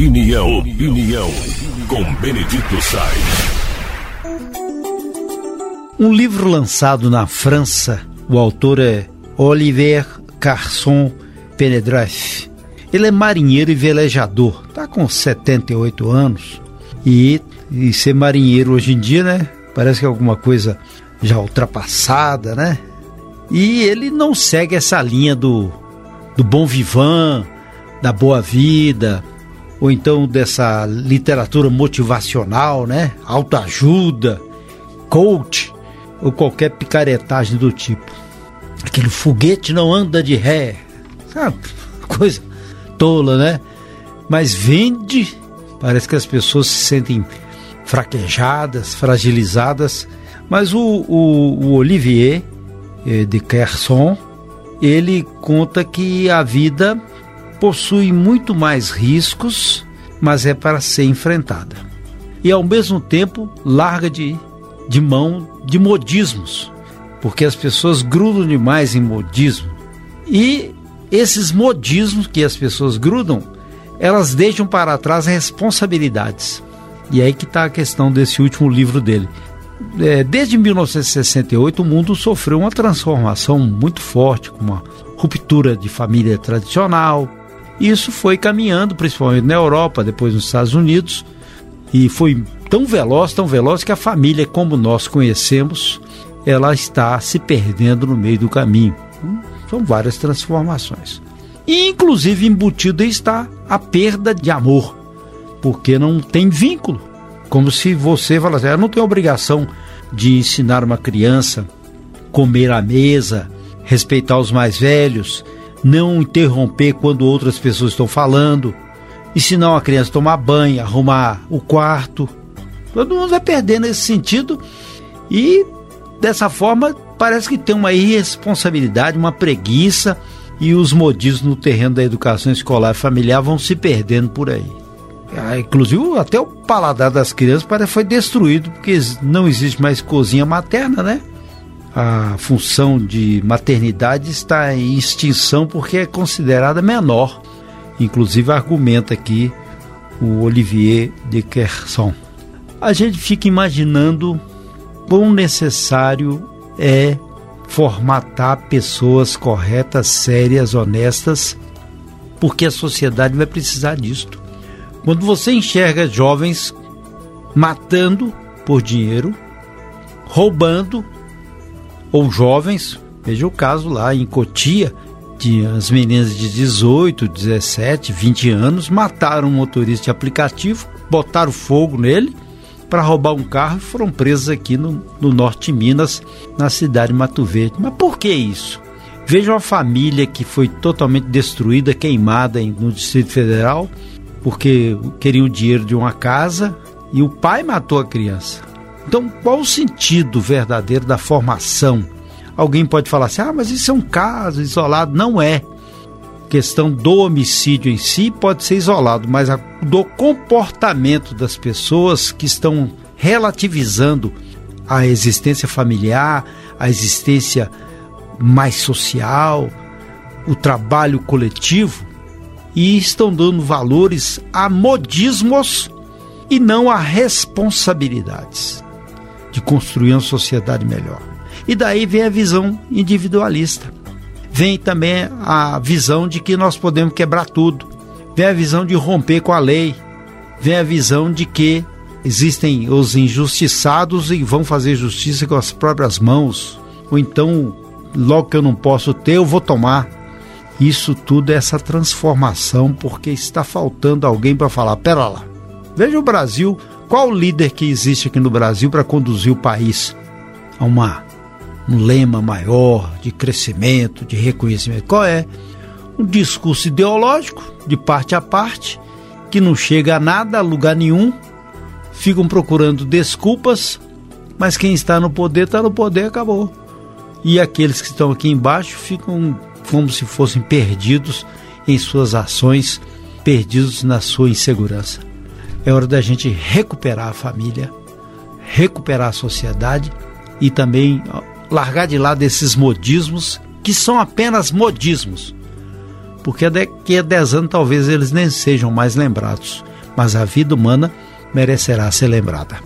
Opinião, opinião, com Benedito Sainz. Um livro lançado na França, o autor é Olivier Carson Penedreff. Ele é marinheiro e velejador, tá com 78 anos e, e ser marinheiro hoje em dia, né? Parece que é alguma coisa já ultrapassada, né? E ele não segue essa linha do, do bom vivan, da boa vida, ou então dessa literatura motivacional, né? Autoajuda, coach, ou qualquer picaretagem do tipo. Aquele foguete não anda de ré, sabe? Coisa tola, né? Mas vende, parece que as pessoas se sentem fraquejadas, fragilizadas. Mas o, o, o Olivier eh, de Kerson, ele conta que a vida possui muito mais riscos, mas é para ser enfrentada. E ao mesmo tempo larga de, de mão de modismos, porque as pessoas grudam demais em modismo. E esses modismos que as pessoas grudam, elas deixam para trás responsabilidades. E é aí que está a questão desse último livro dele. É, desde 1968, o mundo sofreu uma transformação muito forte, com uma ruptura de família tradicional. Isso foi caminhando, principalmente na Europa, depois nos Estados Unidos, e foi tão veloz, tão veloz que a família, como nós conhecemos, ela está se perdendo no meio do caminho. São várias transformações. E, inclusive, embutido está a perda de amor porque não tem vínculo. Como se você falasse, eu não tenho obrigação de ensinar uma criança comer à mesa, respeitar os mais velhos, não interromper quando outras pessoas estão falando, ensinar uma criança a tomar banho, arrumar o quarto. Todo mundo vai perdendo esse sentido e dessa forma parece que tem uma irresponsabilidade, uma preguiça e os modismos no terreno da educação escolar e familiar vão se perdendo por aí. Ah, inclusive, até o paladar das crianças parece que foi destruído, porque não existe mais cozinha materna, né? A função de maternidade está em extinção porque é considerada menor. Inclusive, argumenta aqui o Olivier de Kerson. A gente fica imaginando quão necessário é formatar pessoas corretas, sérias, honestas, porque a sociedade vai precisar disto. Quando você enxerga jovens matando por dinheiro, roubando, ou jovens, veja o caso lá em Cotia, de as meninas de 18, 17, 20 anos mataram um motorista de aplicativo, botaram fogo nele para roubar um carro e foram presos aqui no, no norte de Minas, na cidade de Mato Verde. Mas por que isso? Veja uma família que foi totalmente destruída, queimada no Distrito Federal, porque queriam o dinheiro de uma casa e o pai matou a criança. Então, qual o sentido verdadeiro da formação? Alguém pode falar assim: ah, mas isso é um caso isolado. Não é. Questão do homicídio em si pode ser isolado, mas a, do comportamento das pessoas que estão relativizando a existência familiar, a existência mais social, o trabalho coletivo, e estão dando valores a modismos e não a responsabilidades de construir uma sociedade melhor. E daí vem a visão individualista. Vem também a visão de que nós podemos quebrar tudo. Vem a visão de romper com a lei. Vem a visão de que existem os injustiçados e vão fazer justiça com as próprias mãos. Ou então, logo que eu não posso ter, eu vou tomar. Isso tudo é essa transformação, porque está faltando alguém para falar: pera lá, veja o Brasil, qual o líder que existe aqui no Brasil para conduzir o país a uma, um lema maior de crescimento, de reconhecimento? Qual é? Um discurso ideológico, de parte a parte, que não chega a nada, a lugar nenhum, ficam procurando desculpas, mas quem está no poder está no poder, acabou. E aqueles que estão aqui embaixo ficam como se fossem perdidos em suas ações, perdidos na sua insegurança. É hora da gente recuperar a família, recuperar a sociedade e também largar de lado esses modismos que são apenas modismos. Porque daqui a 10 anos talvez eles nem sejam mais lembrados. mas a vida humana merecerá ser lembrada.